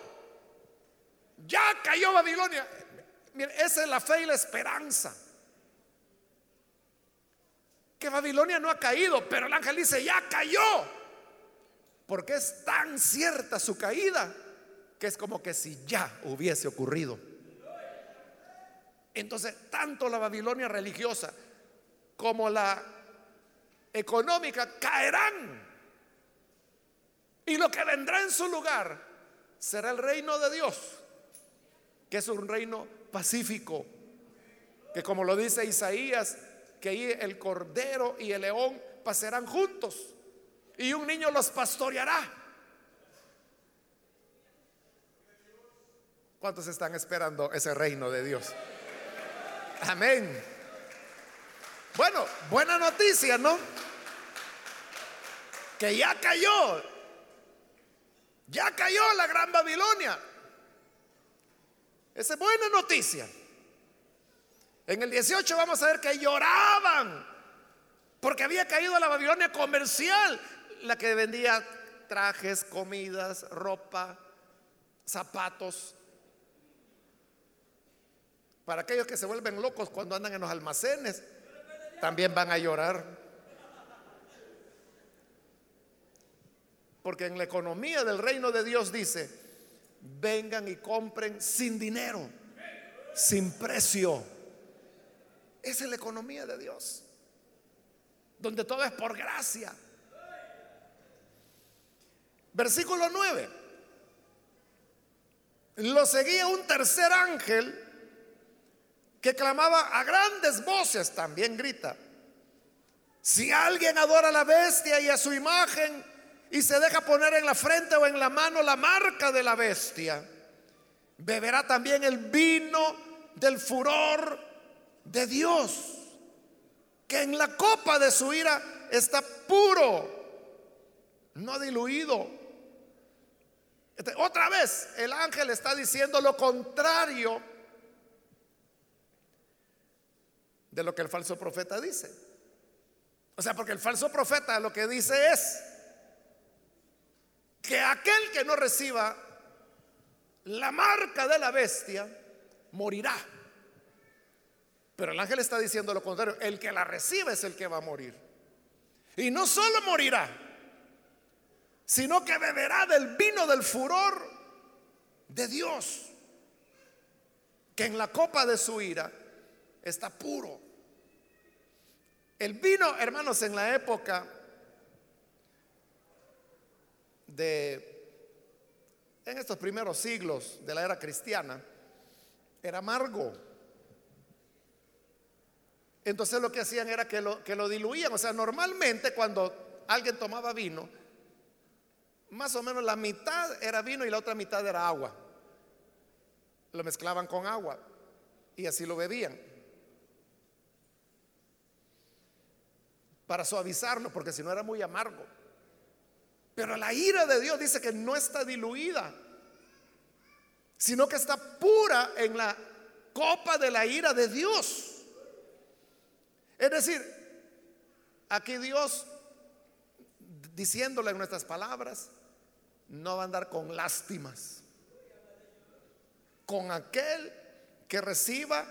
Ya cayó Babilonia. Esa es la fe y la esperanza. Que Babilonia no ha caído, pero el ángel dice, ya cayó. Porque es tan cierta su caída que es como que si ya hubiese ocurrido. Entonces, tanto la Babilonia religiosa como la económica caerán. Y lo que vendrá en su lugar será el reino de Dios, que es un reino pacífico, que como lo dice Isaías, que el cordero y el león pasarán juntos y un niño los pastoreará. ¿Cuántos están esperando ese reino de Dios? Amén. Bueno, buena noticia, ¿no? Que ya cayó. Ya cayó la gran Babilonia. Esa es buena noticia. En el 18 vamos a ver que lloraban porque había caído la Babilonia comercial la que vendía trajes, comidas, ropa, zapatos. Para aquellos que se vuelven locos cuando andan en los almacenes, también van a llorar. Porque en la economía del reino de Dios dice, vengan y compren sin dinero, sin precio. Esa es la economía de Dios, donde todo es por gracia. Versículo 9. Lo seguía un tercer ángel que clamaba a grandes voces, también grita. Si alguien adora a la bestia y a su imagen y se deja poner en la frente o en la mano la marca de la bestia, beberá también el vino del furor de Dios, que en la copa de su ira está puro, no diluido. Este, otra vez el ángel está diciendo lo contrario de lo que el falso profeta dice. O sea, porque el falso profeta lo que dice es que aquel que no reciba la marca de la bestia morirá. Pero el ángel está diciendo lo contrario, el que la recibe es el que va a morir. Y no solo morirá, sino que beberá del vino del furor de Dios, que en la copa de su ira está puro. El vino, hermanos, en la época de, en estos primeros siglos de la era cristiana, era amargo. entonces lo que hacían era que lo, que lo diluían. O sea, normalmente cuando alguien tomaba vino, más o menos la mitad era vino y la otra mitad era agua. Lo mezclaban con agua y así lo bebían. Para suavizarlo, porque si no era muy amargo. Pero la ira de Dios dice que no está diluida, sino que está pura en la copa de la ira de Dios. Es decir, aquí Dios, diciéndole en nuestras palabras, no va a andar con lástimas. Con aquel que reciba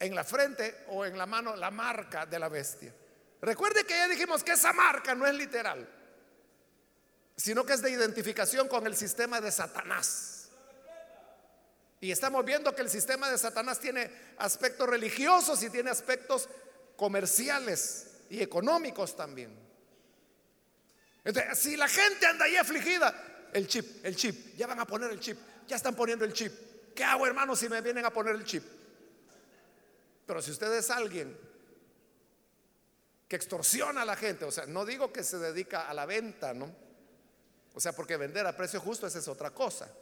en la frente o en la mano la marca de la bestia. Recuerde que ya dijimos que esa marca no es literal, sino que es de identificación con el sistema de Satanás. Y estamos viendo que el sistema de Satanás tiene aspectos religiosos y tiene aspectos comerciales y económicos también. Entonces, si la gente anda ahí afligida, el chip, el chip, ya van a poner el chip, ya están poniendo el chip. ¿Qué hago, hermano, si me vienen a poner el chip? Pero si usted es alguien que extorsiona a la gente, o sea, no digo que se dedica a la venta, ¿no? O sea, porque vender a precio justo, esa es otra cosa.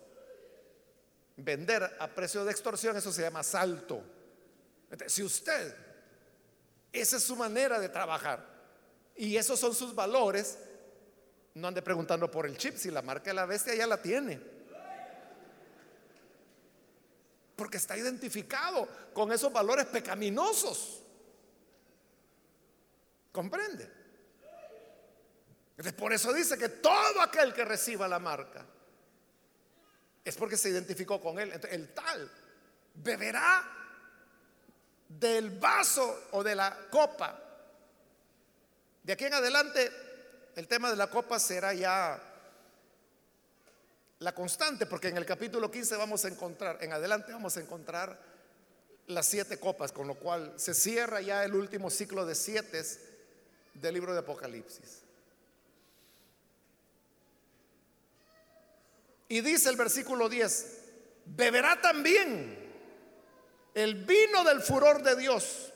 Vender a precio de extorsión, eso se llama salto. si usted esa es su manera de trabajar. Y esos son sus valores. No ande preguntando por el chip, si la marca de la bestia ya la tiene. Porque está identificado con esos valores pecaminosos. ¿Comprende? por eso dice que todo aquel que reciba la marca es porque se identificó con él. el tal beberá del vaso o de la copa. De aquí en adelante, el tema de la copa será ya la constante, porque en el capítulo 15 vamos a encontrar, en adelante vamos a encontrar las siete copas, con lo cual se cierra ya el último ciclo de siete del libro de Apocalipsis. Y dice el versículo 10, beberá también el vino del furor de Dios,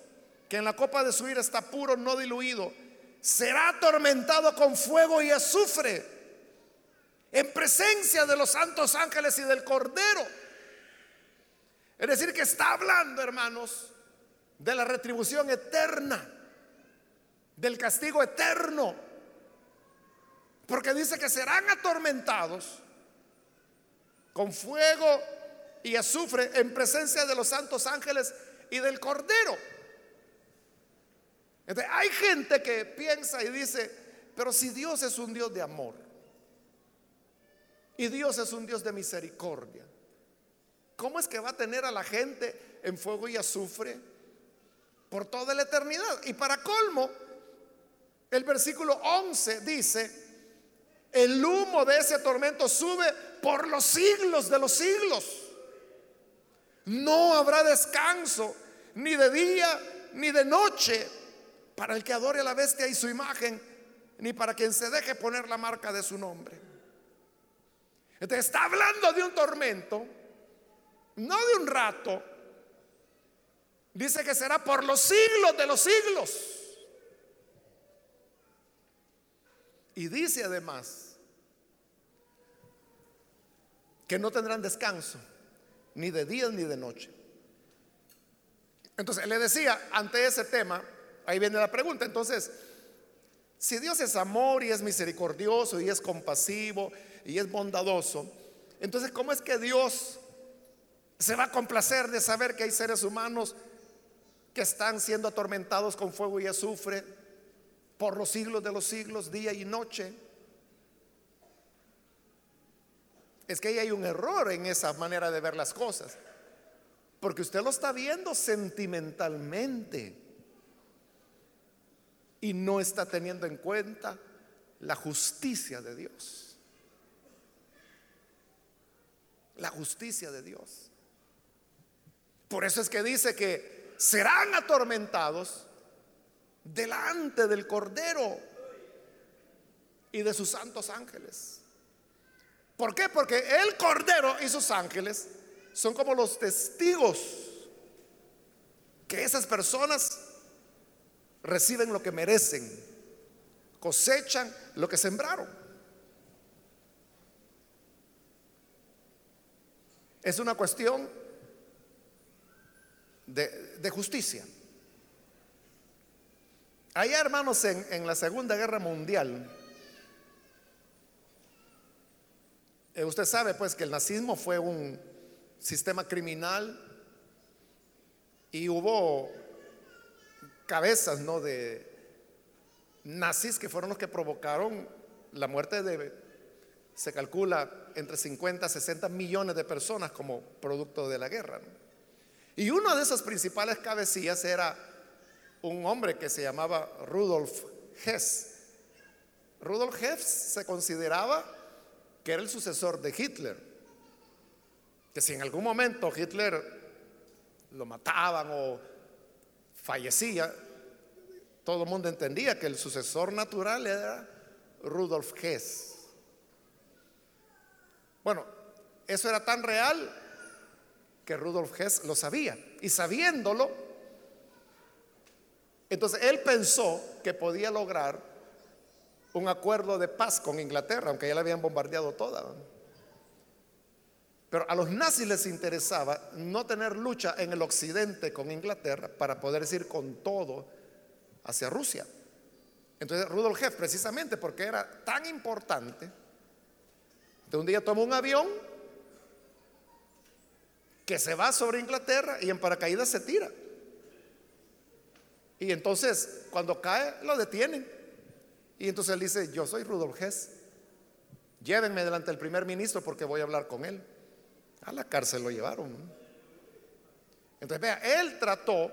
que en la copa de su ira está puro, no diluido, será atormentado con fuego y azufre en presencia de los santos ángeles y del Cordero. Es decir, que está hablando, hermanos, de la retribución eterna, del castigo eterno, porque dice que serán atormentados con fuego y azufre en presencia de los santos ángeles y del Cordero. hay gente que piensa y dice, pero si Dios es un Dios de amor y Dios es un Dios de misericordia, ¿cómo es que va a tener a la gente en fuego y azufre por toda la eternidad? Y para colmo, el versículo 11 dice, el humo de ese tormento sube por los siglos de los siglos. No habrá descanso ni de día ni de noche para el que adore a la bestia y su imagen, ni para quien se deje poner la marca de su nombre. Entonces está hablando de un tormento, no de un rato. Dice que será por los siglos de los siglos. Y dice además que no tendrán descanso ni de día ni de noche. Entonces, le decía, ante ese tema, ahí viene la pregunta, entonces, si Dios es amor y es misericordioso y es compasivo y es bondadoso, entonces, ¿cómo es que Dios se va a complacer de saber que hay seres humanos que están siendo atormentados con fuego y azufre por los siglos de los siglos, día y noche? Es que ahí hay un error en esa manera de ver las cosas. Porque usted lo está viendo sentimentalmente y no está teniendo en cuenta la justicia de Dios. La justicia de Dios. Por eso es que dice que serán atormentados delante del Cordero y de sus santos ángeles. ¿Por qué? Porque el Cordero y sus ángeles son como los testigos que esas personas reciben lo que merecen, cosechan lo que sembraron. Es una cuestión de, justicia. Allá, hermanos, en, en la Segunda Guerra Mundial, eh, usted sabe pues que el nazismo fue un sistema criminal y hubo cabezas, ¿no? De nazis que fueron los que provocaron la muerte de, se calcula, entre 50 y 60 millones de personas como producto de la guerra. Y uno de esas principales cabecillas era un hombre que se llamaba Rudolf Hess. Rudolf Hess se consideraba que era el sucesor de Hitler. Que si en algún momento Hitler lo mataban o fallecía, todo el mundo entendía que el sucesor natural era Rudolf Hess. Bueno, eso era tan real que Rudolf Hess lo sabía. Y sabiéndolo, entonces él pensó que podía lograr un acuerdo de paz con Inglaterra, aunque ya la habían bombardeado toda. Pero a los nazis les interesaba no tener lucha en el occidente con Inglaterra para poder ir con todo hacia Rusia. Entonces Rudolf Hess, precisamente porque era tan importante, de un día toma un avión que se va sobre Inglaterra y en paracaídas se tira. Y entonces cuando cae lo detienen. Y entonces él dice, yo soy Rudolf Hess, llévenme delante del primer ministro porque voy a hablar con él. A la cárcel lo llevaron. Entonces, vea, él trató,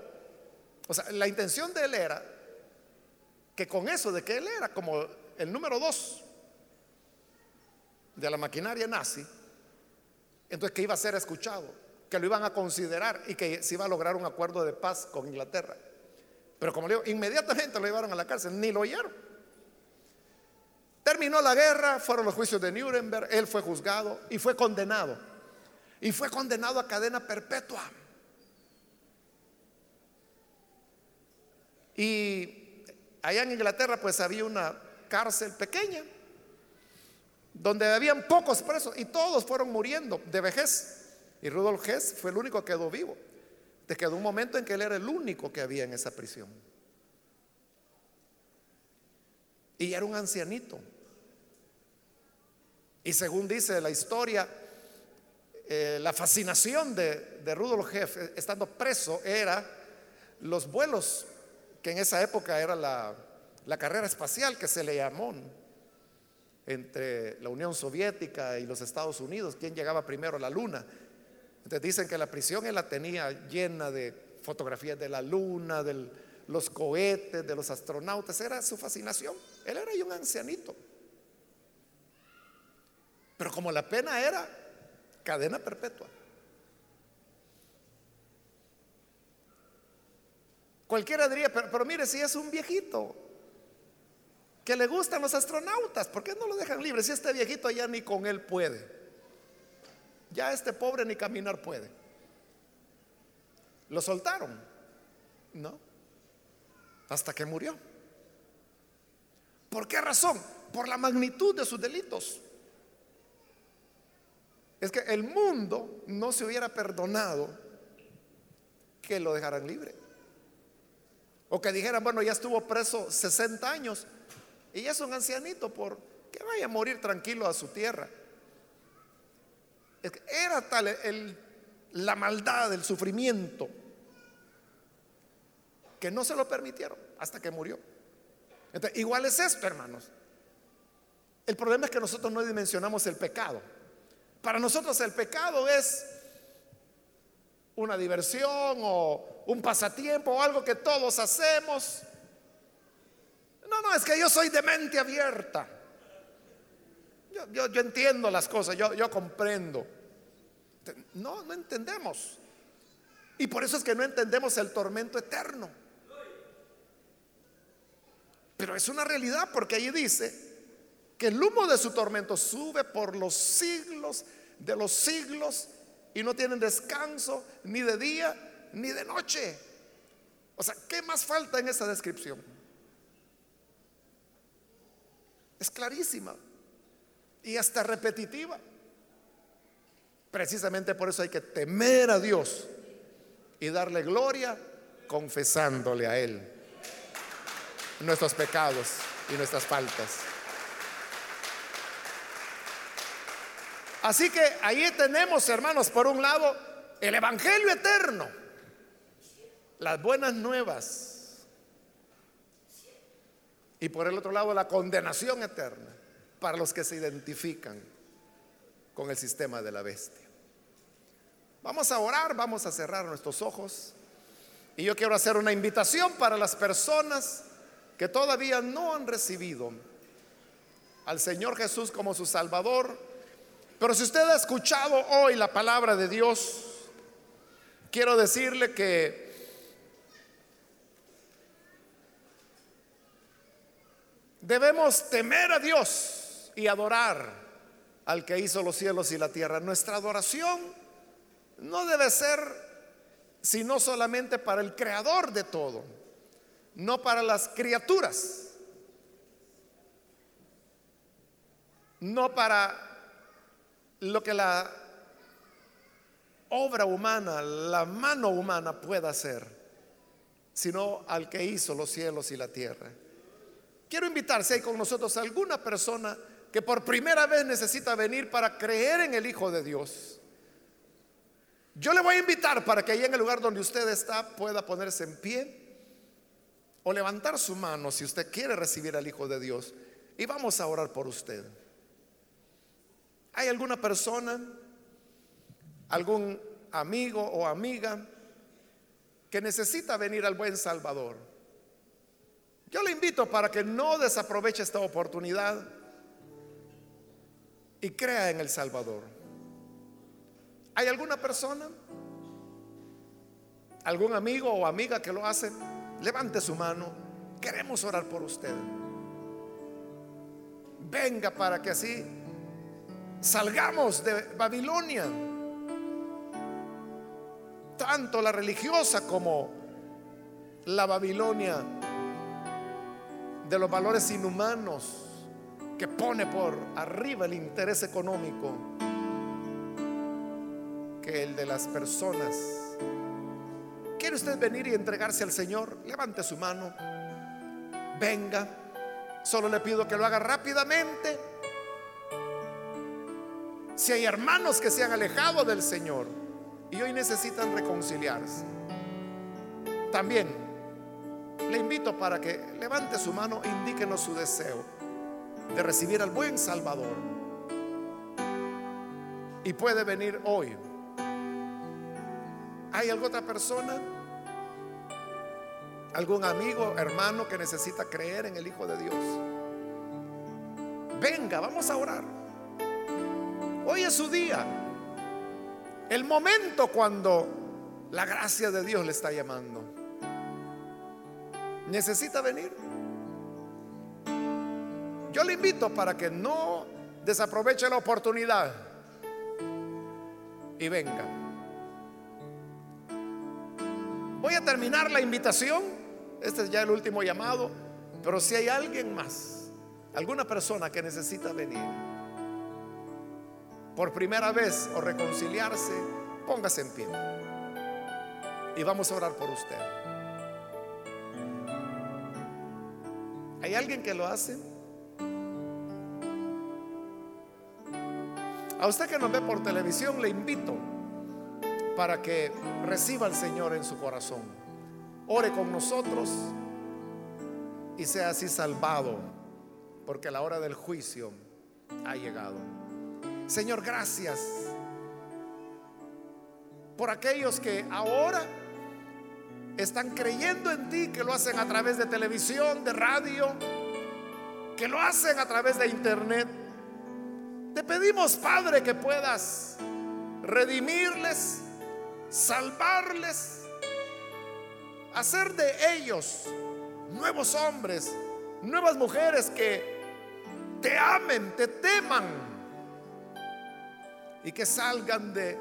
o sea, la intención de él era que con eso de que él era como el número dos de la maquinaria nazi, entonces que iba a ser escuchado, que lo iban a considerar y que se iba a lograr un acuerdo de paz con Inglaterra. Pero como le digo, inmediatamente lo llevaron a la cárcel, ni lo oyeron. Terminó la guerra, fueron los juicios de Nuremberg, él fue juzgado y fue condenado y fue condenado a cadena perpetua. Y allá en Inglaterra pues había una cárcel pequeña donde habían pocos presos y todos fueron muriendo de vejez. Y Rudolf Hess fue el único que quedó vivo. Te quedó un momento en que él era el único que había en esa prisión. Y era un ancianito. Y según dice la historia, eh, la fascinación de, Rudolf Hess eh, estando preso era los vuelos, que en esa época era la, la carrera espacial que se le llamó entre la Unión Soviética y los Estados Unidos, quién llegaba primero a la luna. Entonces dicen que la prisión él la tenía llena de fotografías de la luna, de los cohetes, de los astronautas, era su fascinación. Él era un ancianito. Pero como la pena era cadena perpetua. Cualquiera diría, pero, mire, si es un viejito que le gustan los astronautas, ¿por qué no lo dejan libre? Si este viejito ya ni con él puede, ya este pobre ni caminar puede. Lo soltaron, ¿no? Hasta que murió. ¿Por qué razón? Por la magnitud de sus delitos es que el mundo no se hubiera perdonado que lo dejaran libre. O que dijeran, bueno, ya estuvo preso 60 años y ya es un ancianito por que vaya a morir tranquilo a su tierra. era tal la maldad, el sufrimiento, que no se lo permitieron hasta que murió. igual es esto, hermanos. El problema es que nosotros no dimensionamos el pecado. Para nosotros el pecado es una diversión o un pasatiempo o algo que todos hacemos. No, no, es que yo soy de mente abierta. Yo, entiendo las cosas, yo, yo comprendo. No, no entendemos. Y por eso es que no entendemos el tormento eterno. Pero es una realidad porque ahí dice que el humo de su tormento sube por los siglos de los siglos y no tienen descanso ni de día ni de noche. O sea, ¿qué más falta en esa descripción? Es clarísima y hasta repetitiva. Precisamente por eso hay que temer a Dios y darle gloria confesándole a Él nuestros pecados y nuestras faltas. Así que ahí tenemos, hermanos, por un lado, el Evangelio eterno, las buenas nuevas, y por el otro lado, la condenación eterna para los que se identifican con el sistema de la bestia. Vamos a orar, vamos a cerrar nuestros ojos. Y yo quiero hacer una invitación para las personas que todavía no han recibido al Señor Jesús como su Salvador. Pero si usted ha escuchado hoy la palabra de Dios, quiero decirle que debemos temer a Dios y adorar al que hizo los cielos y la tierra. Nuestra adoración no debe ser sino solamente para el creador de todo, no para las criaturas, no para lo que la obra humana, la mano humana pueda hacer, sino al que hizo los cielos y la tierra. Quiero invitar si hay con nosotros alguna persona que por primera vez necesita venir para creer en el Hijo de Dios. Yo le voy a invitar para que ahí en el lugar donde usted está pueda ponerse en pie o levantar su mano si usted quiere recibir al Hijo de Dios y vamos a orar por usted. ¿Hay alguna persona, algún amigo o amiga que necesita venir al buen Salvador? Yo le invito para que no desaproveche esta oportunidad y crea en el Salvador. ¿Hay alguna persona? ¿Algún amigo o amiga que lo hace? Levante su mano. Queremos orar por usted. Venga para que así salgamos de Babilonia. Tanto la religiosa como la Babilonia de los valores inhumanos que pone por arriba el interés económico que el de las personas. ¿Quiere usted venir y entregarse al Señor? Levante su mano. Venga. Solo le pido que lo haga rápidamente. Si hay hermanos que se han alejado del Señor y hoy necesitan reconciliarse, también le invito para que levante su mano indíquenos su deseo de recibir al buen Salvador. Y puede venir hoy. ¿Hay alguna otra persona? ¿Algún amigo, hermano que necesita creer en el Hijo de Dios? Venga, vamos a orar. Hoy es su día. El momento cuando la gracia de Dios le está llamando. ¿Necesita venir? Yo le invito para que no desaproveche la oportunidad y venga. Voy a terminar la invitación. Este es ya el último llamado. Pero si hay alguien más, alguna persona que necesita venir por primera vez o reconciliarse, póngase en pie. Y vamos a orar por usted. ¿Hay alguien que lo hace? A usted que nos ve por televisión le invito para que reciba al Señor en su corazón. Ore con nosotros y sea así salvado, porque la hora del juicio ha llegado. Señor, gracias por aquellos que ahora están creyendo en ti, que lo hacen a través de televisión, de radio, que lo hacen a través de internet. Te pedimos, Padre, que puedas redimirles, salvarles, hacer de ellos nuevos hombres, nuevas mujeres que te amen, te teman y que salgan de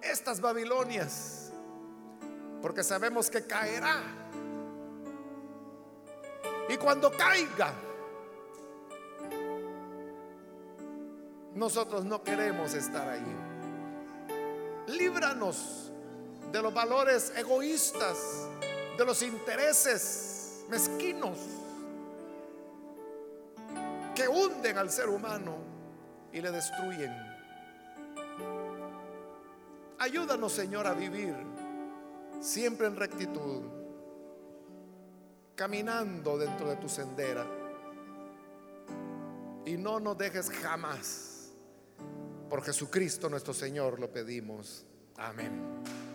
estas Babilonias, porque sabemos que caerá. Y cuando caiga, nosotros no queremos estar ahí. Líbranos de los valores egoístas, de los intereses mezquinos que hunden al ser humano y le destruyen. Ayúdanos, Señor, a vivir siempre en rectitud, caminando dentro de tu sendera. Y no nos dejes jamás. Por Jesucristo nuestro Señor lo pedimos. Amén.